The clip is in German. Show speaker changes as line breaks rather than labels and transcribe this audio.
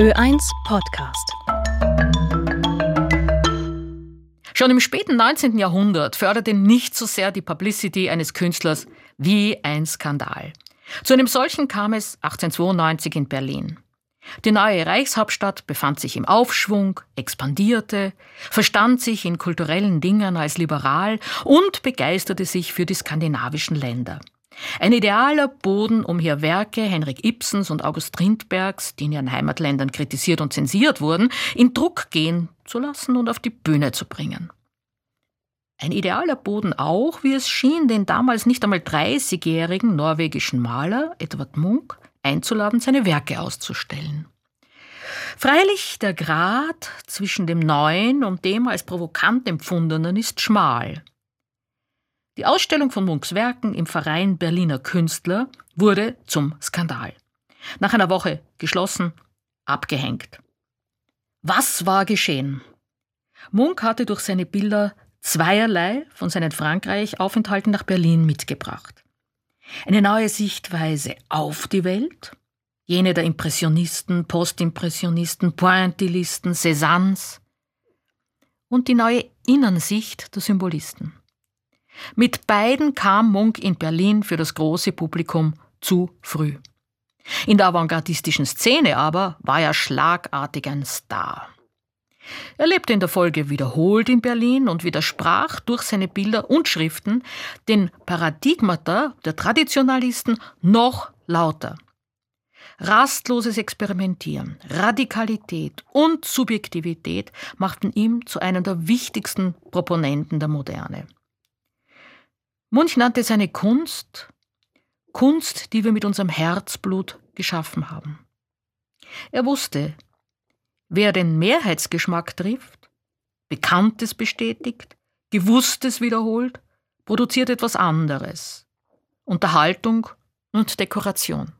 Ö1 Podcast.
Schon im späten 19. Jahrhundert förderte nicht so sehr die Publicity eines Künstlers wie ein Skandal. Zu einem solchen kam es 1892 in Berlin. Die neue Reichshauptstadt befand sich im Aufschwung, expandierte, verstand sich in kulturellen Dingen als liberal und begeisterte sich für die skandinavischen Länder. Ein idealer Boden, um hier Werke Henrik Ibsens und August Strindbergs, die in ihren Heimatländern kritisiert und zensiert wurden, in Druck gehen zu lassen und auf die Bühne zu bringen. Ein idealer Boden auch, wie es schien, den damals nicht einmal 30-jährigen norwegischen Maler Edvard Munch einzuladen, seine Werke auszustellen. Freilich, der Grad zwischen dem Neuen und dem als provokant empfundenen ist schmal. Die Ausstellung von Munks Werken im Verein Berliner Künstler wurde zum Skandal. Nach einer Woche geschlossen, abgehängt. Was war geschehen? Munk hatte durch seine Bilder zweierlei von seinen Frankreich-Aufenthalten nach Berlin mitgebracht. Eine neue Sichtweise auf die Welt, jene der Impressionisten, Postimpressionisten, Pointillisten, Cézannes und die neue Innensicht der Symbolisten. Mit beiden kam Munk in Berlin für das große Publikum zu früh. In der avantgardistischen Szene aber war er schlagartig ein Star. Er lebte in der Folge wiederholt in Berlin und widersprach durch seine Bilder und Schriften den Paradigmata der Traditionalisten noch lauter. Rastloses Experimentieren, Radikalität und Subjektivität machten ihn zu einem der wichtigsten Proponenten der Moderne. Munch nannte seine Kunst Kunst, die wir mit unserem Herzblut geschaffen haben. Er wusste, wer den Mehrheitsgeschmack trifft, Bekanntes bestätigt, Gewusstes wiederholt, produziert etwas anderes. Unterhaltung und Dekoration.